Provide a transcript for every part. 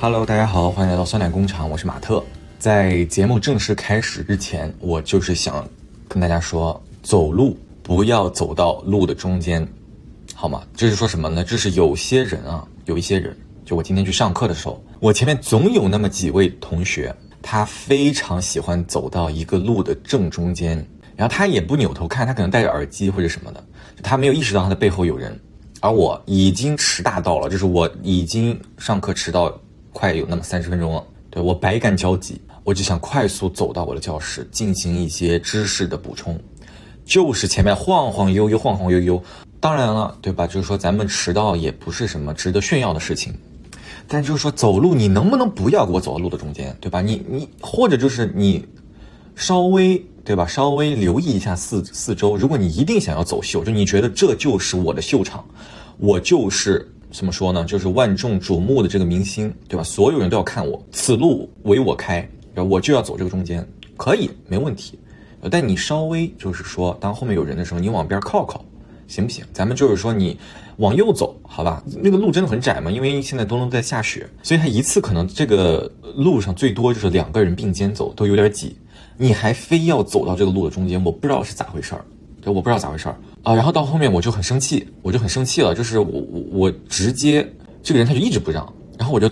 Hello，大家好，欢迎来到酸奶工厂，我是马特。在节目正式开始之前，我就是想跟大家说，走路不要走到路的中间，好吗？这是说什么呢？这是有些人啊，有一些人，就我今天去上课的时候，我前面总有那么几位同学，他非常喜欢走到一个路的正中间，然后他也不扭头看，他可能戴着耳机或者什么的，他没有意识到他的背后有人，而我已经迟大到了，就是我已经上课迟到。快有那么三十分钟了，对我百感交集，我就想快速走到我的教室进行一些知识的补充，就是前面晃晃悠悠，晃晃悠悠。当然了，对吧？就是说咱们迟到也不是什么值得炫耀的事情，但就是说走路你能不能不要给我走到路的中间，对吧？你你或者就是你稍微对吧？稍微留意一下四四周。如果你一定想要走秀，就你觉得这就是我的秀场，我就是。怎么说呢？就是万众瞩目的这个明星，对吧？所有人都要看我，此路唯我开，然后我就要走这个中间，可以没问题。但你稍微就是说，当后面有人的时候，你往边靠靠，行不行？咱们就是说，你往右走，好吧？那个路真的很窄嘛，因为现在都能在下雪，所以他一次可能这个路上最多就是两个人并肩走，都有点挤。你还非要走到这个路的中间，我不知道是咋回事儿，就我不知道咋回事儿。啊，然后到后面我就很生气，我就很生气了，就是我我我直接这个人他就一直不让，然后我就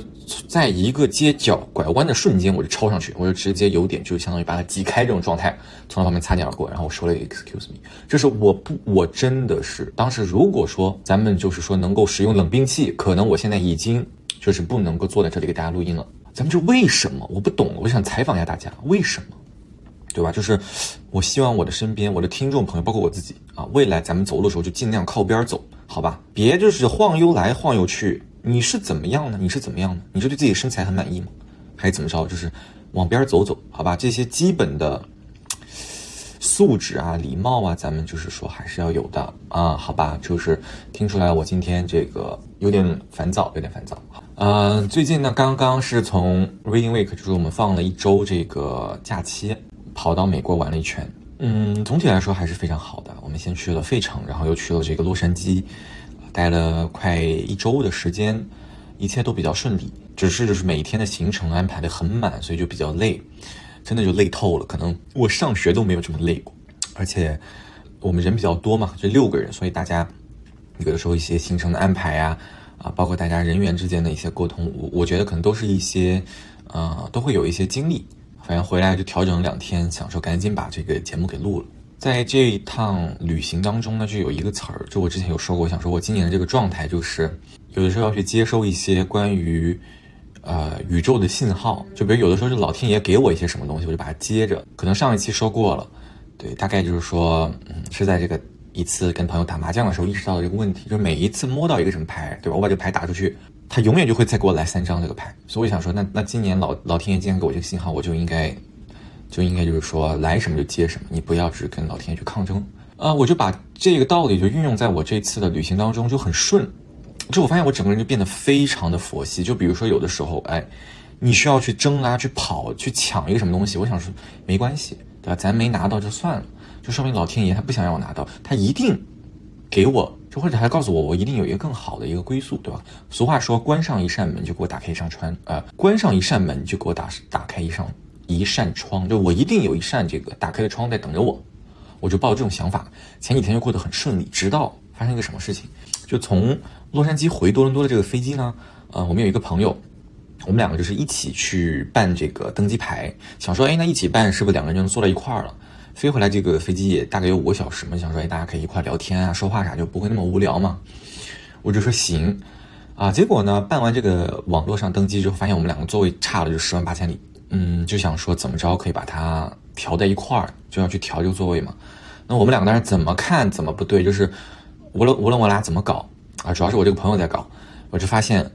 在一个街角拐弯的瞬间我就超上去，我就直接有点就相当于把他挤开这种状态，从他旁边擦肩而过，然后我说了 excuse me，就是我不我真的是当时如果说咱们就是说能够使用冷兵器，可能我现在已经就是不能够坐在这里给大家录音了，咱们就为什么？我不懂，我想采访一下大家为什么。对吧？就是我希望我的身边，我的听众朋友，包括我自己啊，未来咱们走路的时候就尽量靠边走，好吧？别就是晃悠来晃悠去。你是怎么样呢？你是怎么样呢？你是对自己身材很满意吗？还是怎么着？就是往边走走，好吧？这些基本的素质啊、礼貌啊，咱们就是说还是要有的啊，好吧？就是听出来我今天这个有点烦躁，有点烦躁。嗯，最近呢，刚刚是从 Reading Week，就是我们放了一周这个假期。跑到美国玩了一圈，嗯，总体来说还是非常好的。我们先去了费城，然后又去了这个洛杉矶，待了快一周的时间，一切都比较顺利。只是就是每天的行程安排的很满，所以就比较累，真的就累透了。可能我上学都没有这么累过。而且我们人比较多嘛，就六个人，所以大家有的时候一些行程的安排呀，啊，包括大家人员之间的一些沟通，我我觉得可能都是一些，呃，都会有一些经历。反正回来就调整了两天，想说赶紧把这个节目给录了。在这一趟旅行当中呢，就有一个词儿，就我之前有说过，想说我今年的这个状态就是，有的时候要去接收一些关于，呃，宇宙的信号。就比如有的时候是老天爷给我一些什么东西，我就把它接着。可能上一期说过了，对，大概就是说，嗯，是在这个一次跟朋友打麻将的时候意识到的这个问题，就是每一次摸到一个什么牌，对吧？我把这个牌打出去。他永远就会再给我来三张这个牌，所以我想说，那那今年老老天爷既然给我这个信号，我就应该就应该就是说来什么就接什么，你不要只跟老天爷去抗争啊！我就把这个道理就运用在我这次的旅行当中，就很顺。就我发现我整个人就变得非常的佛系。就比如说有的时候，哎，你需要去争啊，去跑，去抢一个什么东西，我想说没关系，对吧？咱没拿到就算了，就说明老天爷他不想让我拿到，他一定给我。或者还告诉我，我一定有一个更好的一个归宿，对吧？俗话说，关上一扇门就给我打开一扇窗，呃，关上一扇门就给我打打开一扇一扇窗，就我一定有一扇这个打开的窗在等着我，我就抱这种想法。前几天就过得很顺利，直到发生一个什么事情，就从洛杉矶回多伦多的这个飞机呢，呃，我们有一个朋友，我们两个就是一起去办这个登机牌，想说，哎，那一起办是不是两个人就能坐到一块儿了？飞回来这个飞机也大概有五个小时嘛，想说哎大家可以一块聊天啊，说话啥就不会那么无聊嘛。我就说行，啊，结果呢办完这个网络上登机之后，发现我们两个座位差了就十万八千里，嗯，就想说怎么着可以把它调在一块儿，就要去调这个座位嘛。那我们两个当时怎么看怎么不对，就是无论无论我俩怎么搞啊，主要是我这个朋友在搞，我就发现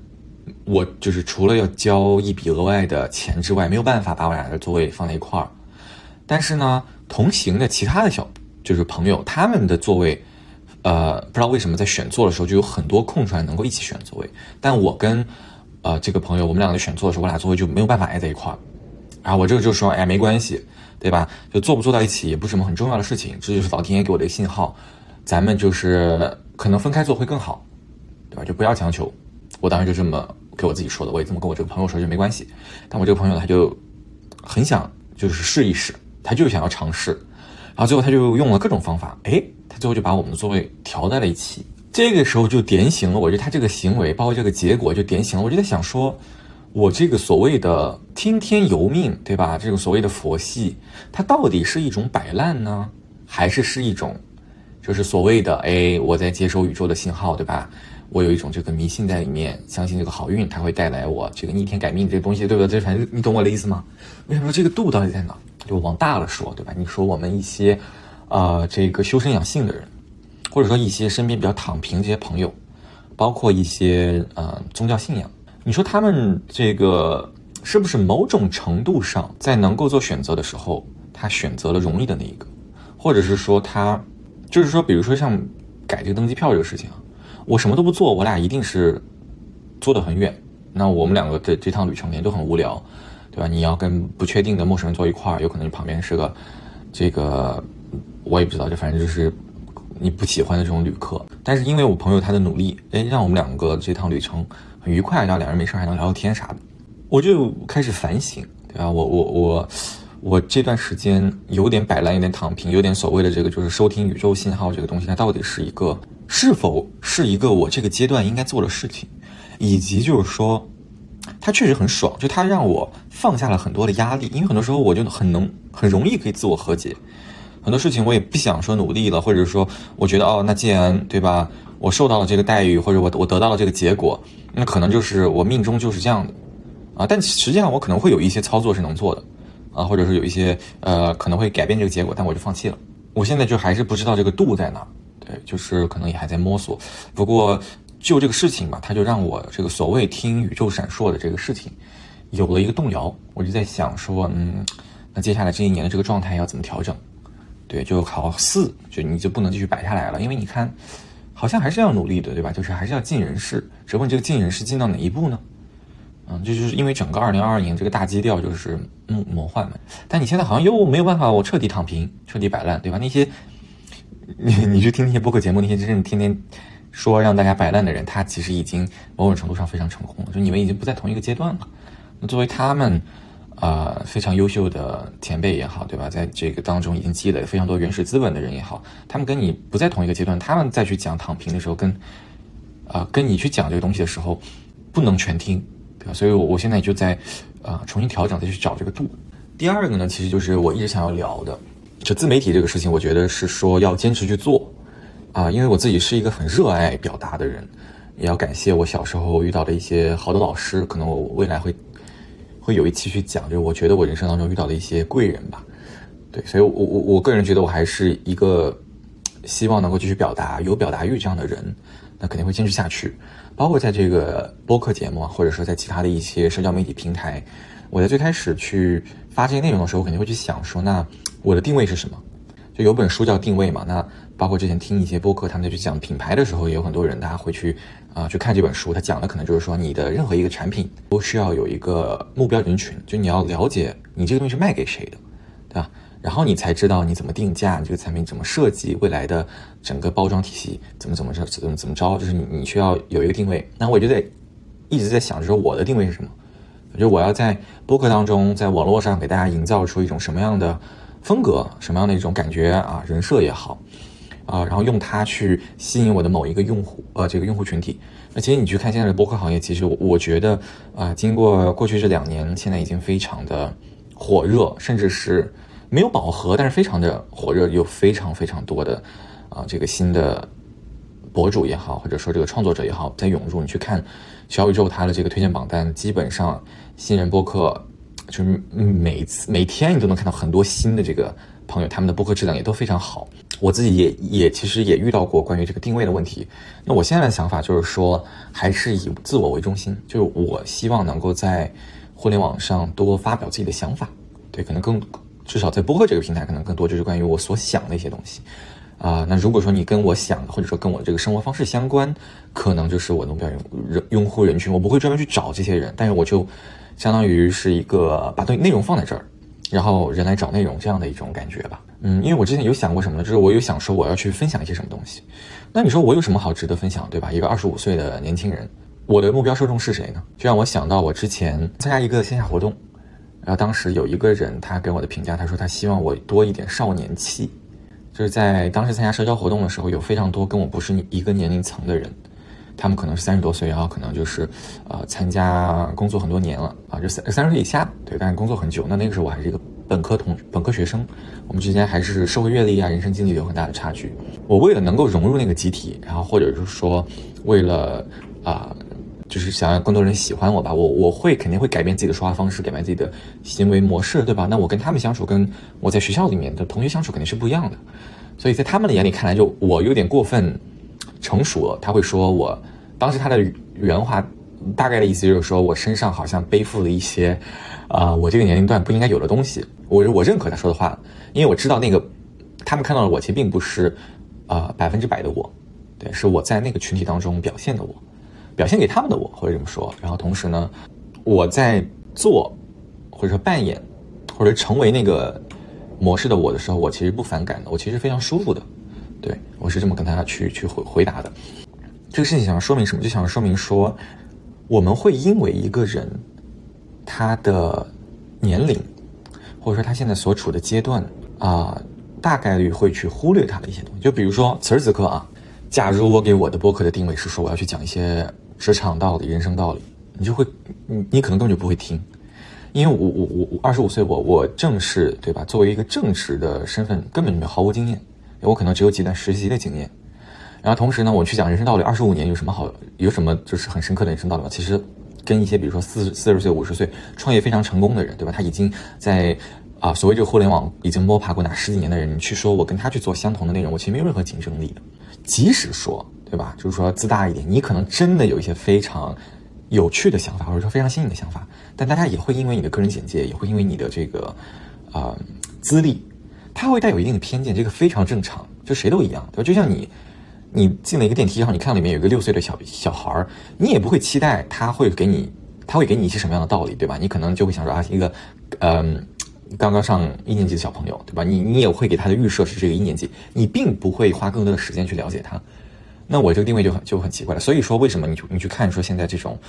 我就是除了要交一笔额外的钱之外，没有办法把我俩的座位放在一块儿，但是呢。同行的其他的小就是朋友，他们的座位，呃，不知道为什么在选座的时候就有很多空出来能够一起选座位，但我跟呃这个朋友，我们两个选座的时候，我俩座位就没有办法挨在一块儿。然后我这个就说，哎，没关系，对吧？就坐不坐到一起也不是什么很重要的事情，这就是老天爷给我的信号，咱们就是可能分开坐会更好，对吧？就不要强求。我当时就这么给我自己说的，我也这么跟我这个朋友说就没关系。但我这个朋友他就很想就是试一试，他就想要尝试，然后最后他就用了各种方法，哎，他最后就把我们的座位调在了一起。这个时候就点醒了我，就他这个行为，包括这个结果，就点醒了我。就在想说，我这个所谓的听天由命，对吧？这种所谓的佛系，它到底是一种摆烂呢，还是是一种，就是所谓的哎，我在接收宇宙的信号，对吧？我有一种这个迷信在里面，相信这个好运它会带来我这个逆天改命这个东西，对不对？这反正你懂我的意思吗？为什么说这个度到底在哪？就往大了说，对吧？你说我们一些，呃，这个修身养性的人。或者说一些身边比较躺平这些朋友，包括一些呃宗教信仰，你说他们这个是不是某种程度上在能够做选择的时候，他选择了容易的那一个，或者是说他就是说，比如说像改这个登机票这个事情啊，我什么都不做，我俩一定是坐得很远，那我们两个的这趟旅程也都很无聊，对吧？你要跟不确定的陌生人坐一块儿，有可能你旁边是个这个我也不知道，就反正就是。你不喜欢的这种旅客，但是因为我朋友他的努力，哎，让我们两个这趟旅程很愉快，然后两人没事还能聊聊天啥的，我就开始反省，对吧？我我我我这段时间有点摆烂，有点躺平，有点所谓的这个就是收听宇宙信号这个东西，它到底是一个是否是一个我这个阶段应该做的事情，以及就是说，它确实很爽，就它让我放下了很多的压力，因为很多时候我就很能很容易可以自我和解。很多事情我也不想说努力了，或者说我觉得哦，那既然对吧，我受到了这个待遇，或者我我得到了这个结果，那可能就是我命中就是这样的，啊，但实际上我可能会有一些操作是能做的，啊，或者是有一些呃可能会改变这个结果，但我就放弃了。我现在就还是不知道这个度在哪，对，就是可能也还在摸索。不过就这个事情吧，它就让我这个所谓听宇宙闪烁的这个事情有了一个动摇。我就在想说，嗯，那接下来这一年的这个状态要怎么调整？对，就考四，就你就不能继续摆下来了，因为你看，好像还是要努力的，对吧？就是还是要尽人事，只不过这个尽人事尽到哪一步呢？嗯，这就是因为整个二零二二年这个大基调就是嗯魔幻嘛。但你现在好像又没有办法，我彻底躺平，彻底摆烂，对吧？那些你 你去听那些播客节目，那些真正天天说让大家摆烂的人，他其实已经某种程度上非常成功了，就你们已经不在同一个阶段了。那作为他们。啊，非常优秀的前辈也好，对吧？在这个当中已经积累了非常多原始资本的人也好，他们跟你不在同一个阶段，他们再去讲躺平的时候，跟啊跟你去讲这个东西的时候，不能全听，对吧？所以，我我现在就在啊重新调整，再去找这个度。第二个呢，其实就是我一直想要聊的，就自媒体这个事情，我觉得是说要坚持去做啊，因为我自己是一个很热爱表达的人，也要感谢我小时候遇到的一些好的老师，可能我未来会。会有一期去讲，就是我觉得我人生当中遇到的一些贵人吧，对，所以我我我个人觉得我还是一个希望能够继续表达、有表达欲这样的人，那肯定会坚持下去。包括在这个播客节目啊，或者说在其他的一些社交媒体平台，我在最开始去发这些内容的时候，我肯定会去想说，那我的定位是什么？就有本书叫《定位》嘛，那包括之前听一些播客，他们在去讲品牌的时候，也有很多人大家会去啊去看这本书。他讲的可能就是说，你的任何一个产品都需要有一个目标人群，就你要了解你这个东西是卖给谁的，对吧？然后你才知道你怎么定价，你这个产品怎么设计，未来的整个包装体系怎么怎么着怎么怎么着，就是你你需要有一个定位。那我就在一直在想，说我的定位是什么？就我要在播客当中，在网络上给大家营造出一种什么样的？风格什么样的一种感觉啊，人设也好，啊，然后用它去吸引我的某一个用户，呃，这个用户群体。那其实你去看现在的播客行业，其实我觉得啊，经过过去这两年，现在已经非常的火热，甚至是没有饱和，但是非常的火热，有非常非常多的啊，这个新的博主也好，或者说这个创作者也好，在涌入。你去看小宇宙它的这个推荐榜单，基本上新人播客。就是每次每天你都能看到很多新的这个朋友，他们的播客质量也都非常好。我自己也也其实也遇到过关于这个定位的问题。那我现在的想法就是说，还是以自我为中心，就是我希望能够在互联网上多发表自己的想法。对，可能更至少在播客这个平台，可能更多就是关于我所想的一些东西。啊，那如果说你跟我想的，或者说跟我这个生活方式相关，可能就是我的目标人用户人群。我不会专门去找这些人，但是我就。相当于是一个把对内容放在这儿，然后人来找内容这样的一种感觉吧。嗯，因为我之前有想过什么呢？就是我有想说我要去分享一些什么东西。那你说我有什么好值得分享，对吧？一个二十五岁的年轻人，我的目标受众是谁呢？就让我想到我之前参加一个线下活动，然后当时有一个人他给我的评价，他说他希望我多一点少年气，就是在当时参加社交活动的时候，有非常多跟我不是一个年龄层的人。他们可能是三十多岁，然后可能就是，呃，参加工作很多年了啊，就三三十岁以下，对，但是工作很久。那那个时候我还是一个本科同本科学生，我们之间还是社会阅历啊、人生经历有很大的差距。我为了能够融入那个集体，然后或者就是说，为了啊，就是想让更多人喜欢我吧，我我会肯定会改变自己的说话方式，改变自己的行为模式，对吧？那我跟他们相处，跟我在学校里面的同学相处肯定是不一样的。所以在他们的眼里看来，就我有点过分成熟了。他会说我。当时他的原话大概的意思就是说，我身上好像背负了一些，啊，我这个年龄段不应该有的东西。我我认可他说的话，因为我知道那个他们看到的我其实并不是啊百分之百的我，对，是我在那个群体当中表现的我，表现给他们的我，或者这么说。然后同时呢，我在做或者说扮演或者成为那个模式的我的时候，我其实不反感的，我其实非常舒服的。对我是这么跟他去去回回答的。这个事情想要说明什么？就想要说明说，我们会因为一个人他的年龄，或者说他现在所处的阶段啊，大概率会去忽略他的一些东西。就比如说此时此刻啊，假如我给我的播客的定位是说我要去讲一些职场道理、人生道理，你就会你你可能根本就不会听，因为我我我我二十五岁，我我正式对吧？作为一个正式的身份，根本就没毫无经验，我可能只有几段实习的经验。然后同时呢，我去讲人生道理，二十五年有什么好？有什么就是很深刻的人生道理吗？其实，跟一些比如说四四十岁、五十岁创业非常成功的人，对吧？他已经在啊，所谓这个互联网已经摸爬过哪十几年的人，你去说我跟他去做相同的内容，我其实没有任何竞争力的。即使说，对吧？就是说自大一点，你可能真的有一些非常有趣的想法，或者说非常新颖的想法，但大家也会因为你的个人简介，也会因为你的这个啊资历，他会带有一定的偏见，这个非常正常，就谁都一样，对吧？就像你。你进了一个电梯，然后你看到里面有一个六岁的小小孩儿，你也不会期待他会给你，他会给你一些什么样的道理，对吧？你可能就会想说啊，一个，嗯，刚刚上一年级的小朋友，对吧？你你也会给他的预设是这个一年级，你并不会花更多的时间去了解他。那我这个定位就很就很奇怪了。所以说，为什么你你去看说现在这种，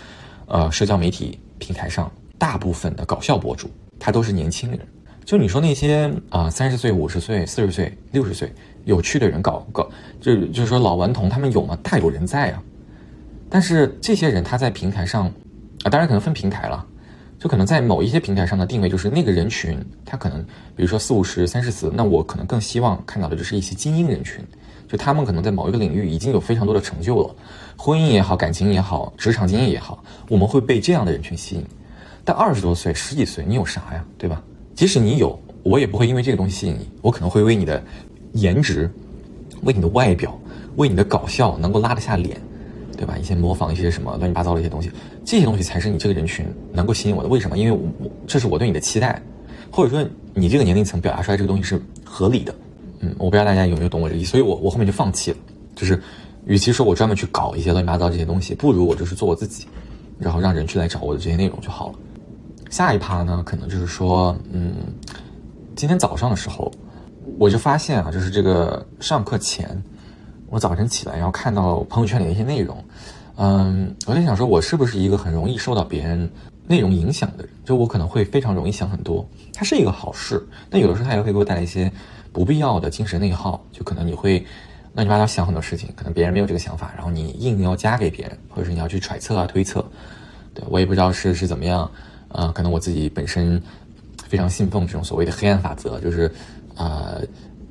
呃，社交媒体平台上大部分的搞笑博主，他都是年轻人。就你说那些啊，三十岁、五十岁、四十岁、六十岁有趣的人搞搞，就就是说老顽童他们有吗？大有人在啊。但是这些人他在平台上啊，当然可能分平台了，就可能在某一些平台上的定位就是那个人群，他可能比如说四五十、三十四，那我可能更希望看到的就是一些精英人群，就他们可能在某一个领域已经有非常多的成就了，婚姻也好，感情也好，职场经验也好，我们会被这样的人群吸引。但二十多岁、十几岁，你有啥呀？对吧？即使你有，我也不会因为这个东西吸引你。我可能会为你的颜值、为你的外表、为你的搞笑能够拉得下脸，对吧？一些模仿一些什么乱七八糟的一些东西，这些东西才是你这个人群能够吸引我的。为什么？因为我这是我对你的期待，或者说你这个年龄层表达出来这个东西是合理的。嗯，我不知道大家有没有懂我这个意思。所以我我后面就放弃了，就是与其说我专门去搞一些乱七八糟这些东西，不如我就是做我自己，然后让人去来找我的这些内容就好了。下一趴呢，可能就是说，嗯，今天早上的时候，我就发现啊，就是这个上课前，我早晨起来，然后看到朋友圈里的一些内容，嗯，我在想说，我是不是一个很容易受到别人内容影响的人？就我可能会非常容易想很多，它是一个好事，但有的时候它也会给我带来一些不必要的精神内耗，就可能你会乱七八糟想很多事情，可能别人没有这个想法，然后你硬要加给别人，或者是你要去揣测啊、推测，对我也不知道是是怎么样。啊，可能我自己本身非常信奉这种所谓的黑暗法则，就是啊，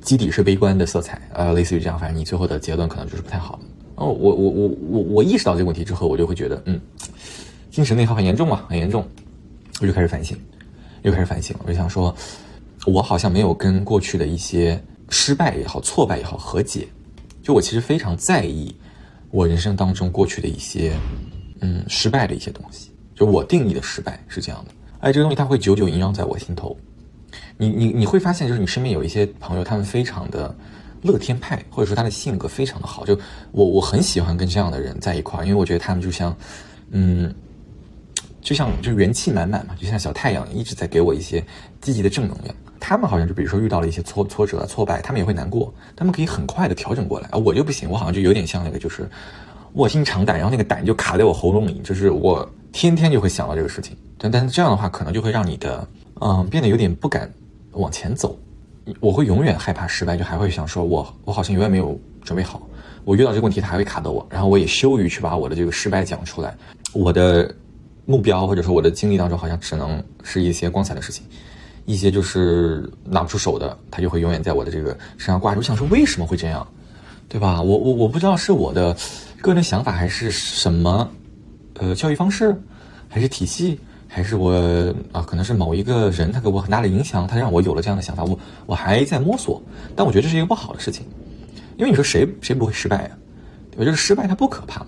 基底是悲观的色彩，呃，类似于这样，反正你最后的结论可能就是不太好。哦，我我我我我意识到这个问题之后，我就会觉得，嗯，精神内耗很严重嘛，很严重，我就开始反省，又开始反省，我就想说，我好像没有跟过去的一些失败也好、挫败也好和解，就我其实非常在意我人生当中过去的一些嗯失败的一些东西。我定义的失败是这样的，哎，这个东西它会久久萦绕在我心头。你你你会发现，就是你身边有一些朋友，他们非常的乐天派，或者说他的性格非常的好。就我我很喜欢跟这样的人在一块儿，因为我觉得他们就像，嗯，就像就元气满满嘛，就像小太阳一直在给我一些积极的正能量。他们好像就比如说遇到了一些挫挫折挫败，他们也会难过，他们可以很快的调整过来。啊，我就不行，我好像就有点像那个就是。卧薪尝胆，然后那个胆就卡在我喉咙里，就是我天天就会想到这个事情。但但是这样的话，可能就会让你的嗯变得有点不敢往前走。我会永远害怕失败，就还会想说，我我好像永远没有准备好。我遇到这个问题，它还会卡到我，然后我也羞于去把我的这个失败讲出来。我的目标或者说我的经历当中，好像只能是一些光彩的事情，一些就是拿不出手的，它就会永远在我的这个身上挂着。我想说，为什么会这样，对吧？我我我不知道是我的个人想法，还是什么，呃，教育方式，还是体系，还是我啊，可能是某一个人他给我很大的影响，他让我有了这样的想法。我我还在摸索，但我觉得这是一个不好的事情。因为你说谁谁不会失败呀？对吧？就是失败它不可怕。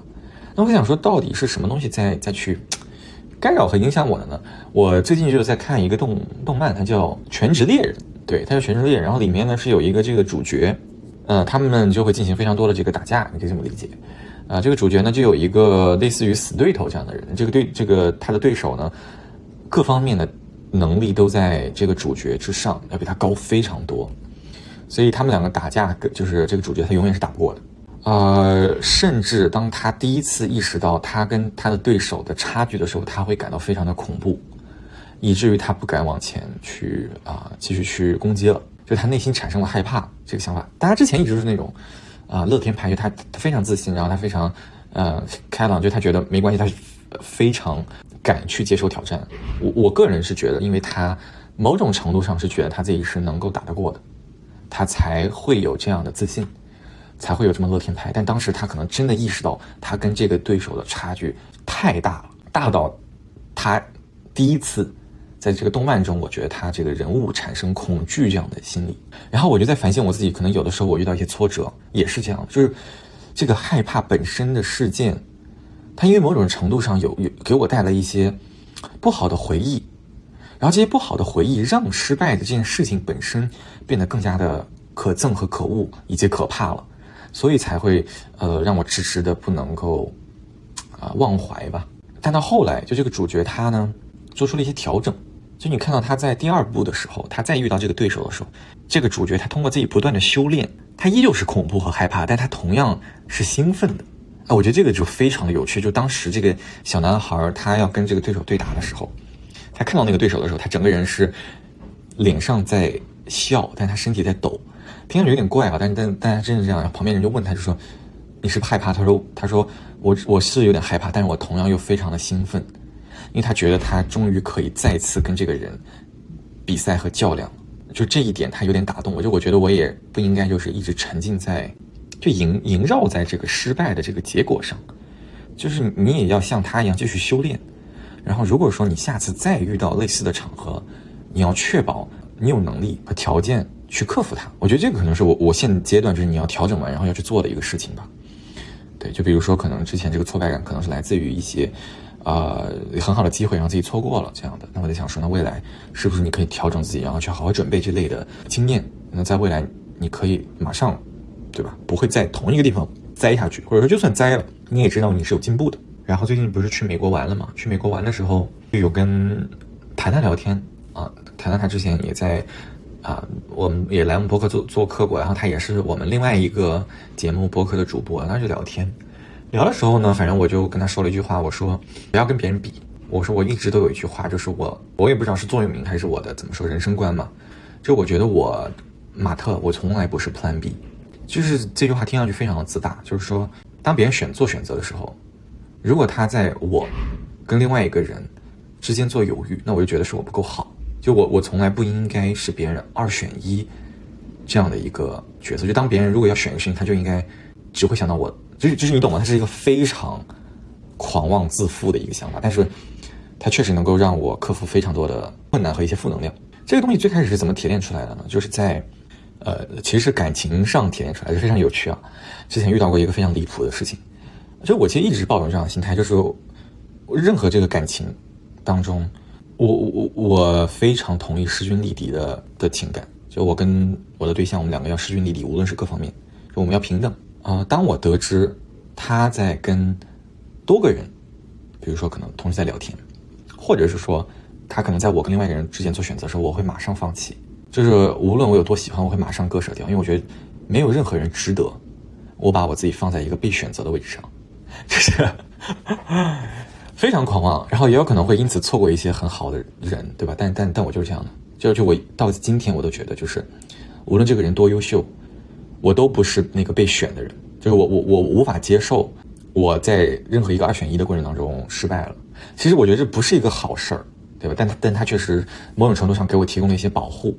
那我想说，到底是什么东西在在去干扰和影响我的呢？我最近就是在看一个动动漫，它叫《全职猎人》。对，它叫《全职猎人》，然后里面呢是有一个这个主角，呃，他们就会进行非常多的这个打架，你可以这么理解。啊，这个主角呢就有一个类似于死对头这样的人，这个对这个他的对手呢，各方面的能力都在这个主角之上，要比他高非常多。所以他们两个打架，就是这个主角他永远是打不过的，呃，甚至当他第一次意识到他跟他的对手的差距的时候，他会感到非常的恐怖，以至于他不敢往前去啊继续去攻击了，就他内心产生了害怕这个想法。大家之前一直是那种啊乐天派，就他他非常自信，然后他非常呃开朗，就他觉得没关系，他是非常敢去接受挑战。我我个人是觉得，因为他某种程度上是觉得他自己是能够打得过的。他才会有这样的自信，才会有这么乐天派。但当时他可能真的意识到，他跟这个对手的差距太大了，大到他第一次在这个动漫中，我觉得他这个人物产生恐惧这样的心理。然后我就在反省我自己，可能有的时候我遇到一些挫折也是这样，就是这个害怕本身的事件，它因为某种程度上有有给我带来一些不好的回忆。然后这些不好的回忆让失败的这件事情本身变得更加的可憎和可恶以及可怕了，所以才会呃让我迟迟的不能够啊忘怀吧。但到后来，就这个主角他呢做出了一些调整，就你看到他在第二部的时候，他再遇到这个对手的时候，这个主角他通过自己不断的修炼，他依旧是恐怖和害怕，但他同样是兴奋的。啊，我觉得这个就非常的有趣。就当时这个小男孩他要跟这个对手对打的时候。他看到那个对手的时候，他整个人是脸上在笑，但他身体在抖，听上去有点怪啊。但是但但他真是这样。旁边人就问他，就说：“你是不是害怕？”他说：“他说我我是有点害怕，但是我同样又非常的兴奋，因为他觉得他终于可以再次跟这个人比赛和较量。就这一点，他有点打动我。就我觉得我也不应该就是一直沉浸在就萦萦绕在这个失败的这个结果上，就是你也要像他一样继续修炼。”然后，如果说你下次再遇到类似的场合，你要确保你有能力和条件去克服它。我觉得这个可能是我我现阶段就是你要调整完然后要去做的一个事情吧。对，就比如说可能之前这个挫败感可能是来自于一些，呃，很好的机会让自己错过了这样的。那我在想说，那未来是不是你可以调整自己，然后去好好准备这类的经验？那在未来你可以马上，对吧？不会在同一个地方栽下去，或者说就算栽了，你也知道你是有进步的。然后最近不是去美国玩了嘛？去美国玩的时候，就有跟谈谈聊天啊。谈谈他之前也在啊，我们也来我们博客做做客过，然后他也是我们另外一个节目博客的主播，那就聊天。聊的时候呢，反正我就跟他说了一句话，我说不要跟别人比。我说我一直都有一句话，就是我我也不知道是座右铭还是我的怎么说人生观嘛。就我觉得我马特，我从来不是 Plan B。就是这句话听上去非常的自大，就是说当别人选做选择的时候。如果他在我跟另外一个人之间做犹豫，那我就觉得是我不够好。就我，我从来不应该是别人二选一这样的一个角色。就当别人如果要选一个事情，他就应该只会想到我，就是就是你懂吗？它是一个非常狂妄自负的一个想法，但是它确实能够让我克服非常多的困难和一些负能量。这个东西最开始是怎么提炼出来的呢？就是在呃，其实是感情上提炼出来，就非常有趣啊。之前遇到过一个非常离谱的事情。就我其实一直抱有这样的心态，就是任何这个感情当中，我我我非常同意势均力敌的的情感。就我跟我的对象，我们两个要势均力敌，无论是各方面，就我们要平等啊。当我得知他在跟多个人，比如说可能同时在聊天，或者是说他可能在我跟另外一个人之间做选择的时候，我会马上放弃。就是无论我有多喜欢，我会马上割舍掉，因为我觉得没有任何人值得我把我自己放在一个被选择的位置上。就是 非常狂妄，然后也有可能会因此错过一些很好的人，对吧？但但但我就是这样的，就就我到今天我都觉得，就是无论这个人多优秀，我都不是那个被选的人，就是我我我无法接受我在任何一个二选一的过程当中失败了。其实我觉得这不是一个好事儿，对吧？但但他确实某种程度上给我提供了一些保护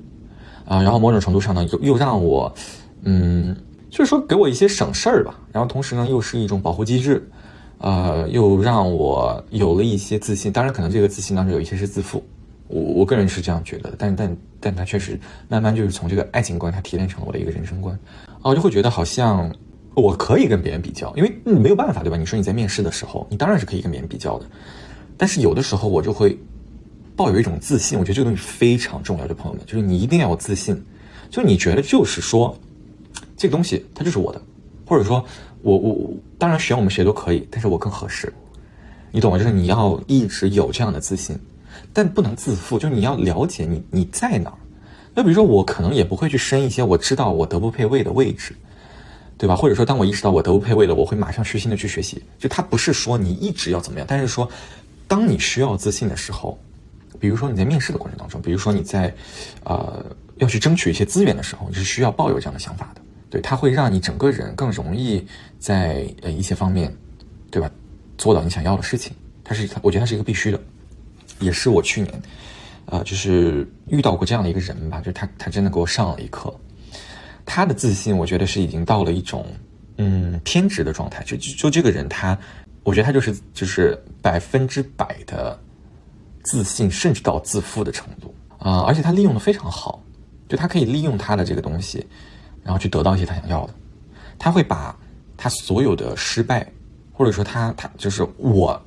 啊，然后某种程度上呢，又又让我嗯。就是说，给我一些省事儿吧，然后同时呢，又是一种保护机制，呃，又让我有了一些自信。当然，可能这个自信当中有一些是自负，我我个人是这样觉得的。但但但它确实慢慢就是从这个爱情观，它提炼成了我的一个人生观。啊，我就会觉得好像我可以跟别人比较，因为你没有办法，对吧？你说你在面试的时候，你当然是可以跟别人比较的。但是有的时候我就会抱有一种自信，我觉得这个东西非常重要，的朋友们，就是你一定要有自信，就你觉得就是说。这个东西它就是我的，或者说，我我当然选我们谁都可以，但是我更合适，你懂吗？就是你要一直有这样的自信，但不能自负，就是你要了解你你在哪儿。那比如说我可能也不会去升一些我知道我德不配位的位置，对吧？或者说当我意识到我德不配位了，我会马上虚心的去学习。就他不是说你一直要怎么样，但是说，当你需要自信的时候，比如说你在面试的过程当中，比如说你在，呃，要去争取一些资源的时候，你是需要抱有这样的想法的。对，它会让你整个人更容易在呃一些方面，对吧，做到你想要的事情。它是，我觉得它是一个必须的，也是我去年，啊，就是遇到过这样的一个人吧，就是他，他真的给我上了一课。他的自信，我觉得是已经到了一种嗯偏执的状态。就就就这个人，他，我觉得他就是就是百分之百的自信，甚至到自负的程度啊，而且他利用的非常好，就他可以利用他的这个东西。然后去得到一些他想要的，他会把他所有的失败，或者说他他就是我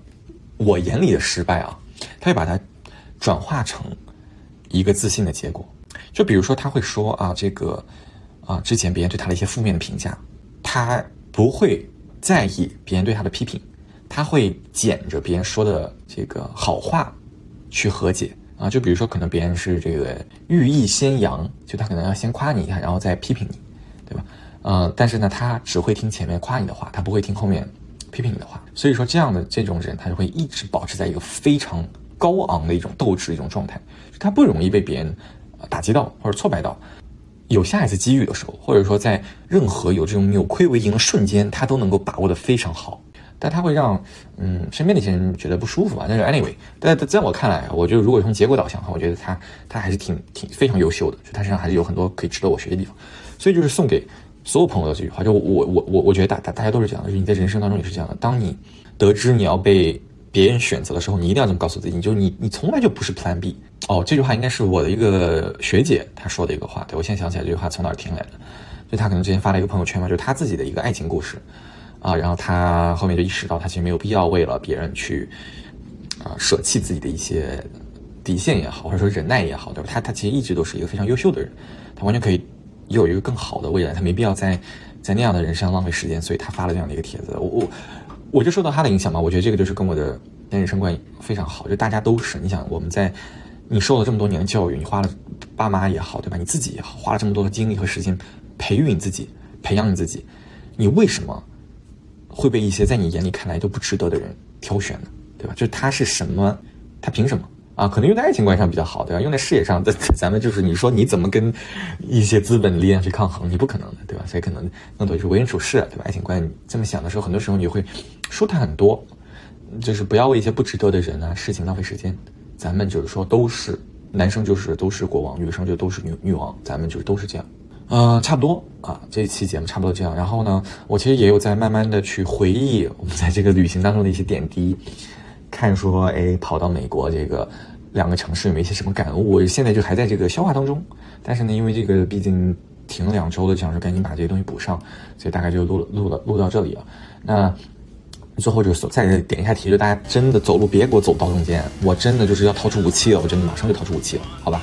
我眼里的失败啊，他会把它转化成一个自信的结果。就比如说他会说啊，这个啊之前别人对他的一些负面的评价，他不会在意别人对他的批评，他会捡着别人说的这个好话去和解。啊，就比如说可能别人是这个欲意先扬，就他可能要先夸你一下，然后再批评你。对吧？呃，但是呢，他只会听前面夸你的话，他不会听后面批评你的话。所以说，这样的这种人，他就会一直保持在一个非常高昂的一种斗志一种状态，他不容易被别人打击到或者挫败到。有下一次机遇的时候，或者说在任何有这种扭亏为盈的瞬间，他都能够把握的非常好。但他会让嗯身边的一些人觉得不舒服吧？但是 anyway，但在我看来，我觉得如果从结果导向的话，我觉得他他还是挺挺非常优秀的，就他身上还是有很多可以值得我学的地方。所以就是送给所有朋友的这句话，就我我我我觉得大大大家都是这样的，就是你在人生当中也是这样的。当你得知你要被别人选择的时候，你一定要这么告诉自己，就是你你从来就不是 Plan B。哦，这句话应该是我的一个学姐她说的一个话，对我现在想起来这句话从哪儿听来的？就她可能之前发了一个朋友圈嘛，就是她自己的一个爱情故事啊，然后她后面就意识到，她其实没有必要为了别人去啊舍弃自己的一些底线也好，或者说忍耐也好，对吧？她她其实一直都是一个非常优秀的人，她完全可以。有一个更好的未来，他没必要在在那样的人身上浪费时间，所以他发了这样的一个帖子。我我我就受到他的影响嘛，我觉得这个就是跟我的人生观非常好。就大家都是，你想我们在你受了这么多年的教育，你花了爸妈也好，对吧？你自己也好，花了这么多的精力和时间培育你自己，培养你自己，你为什么会被一些在你眼里看来都不值得的人挑选呢？对吧？就他是什么？他凭什么？啊，可能用在爱情观上比较好，对吧？用在事业上，咱咱们就是你说你怎么跟一些资本力量去抗衡？你不可能的，对吧？所以可能更多就是为人处事，对吧？爱情观这么想的时候，很多时候你会舒坦很多，就是不要为一些不值得的人啊、事情浪费时间。咱们就是说都是男生，就是都是国王，女生就都是女女王，咱们就是都是这样。嗯，差不多啊，这期节目差不多这样。然后呢，我其实也有在慢慢的去回忆我们在这个旅行当中的一些点滴。看说，哎，跑到美国这个两个城市有没有一些什么感悟？我现在就还在这个消化当中。但是呢，因为这个毕竟停两周的，想说赶紧把这些东西补上，所以大概就录了录了录到这里了。那最后就是再点一下题，就大家真的走路别给我走到中间，我真的就是要掏出武器了，我真的马上就掏出武器了，好吧？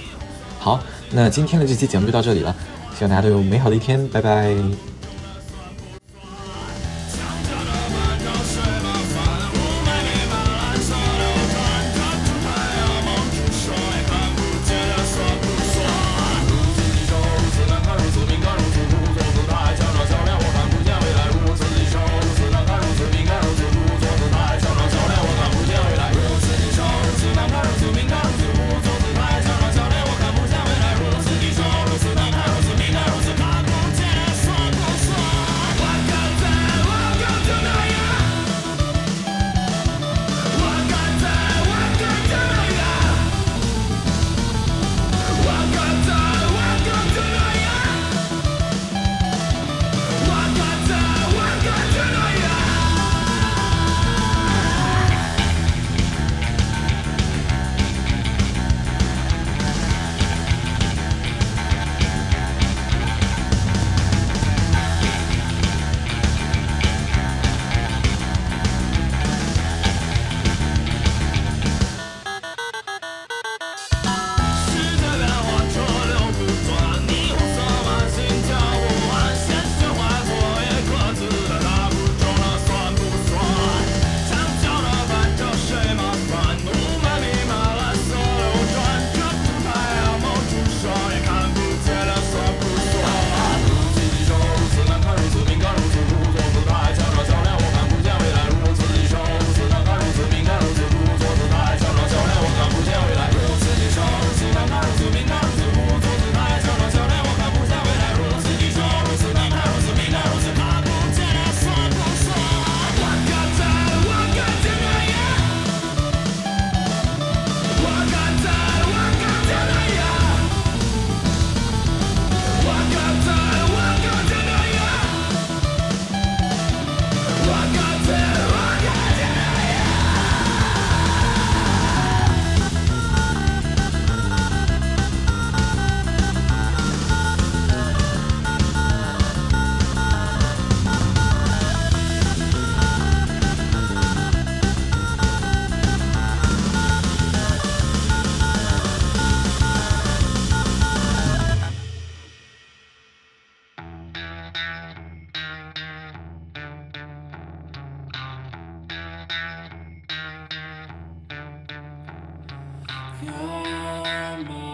好，那今天的这期节目就到这里了，希望大家都有美好的一天，拜拜。your mind.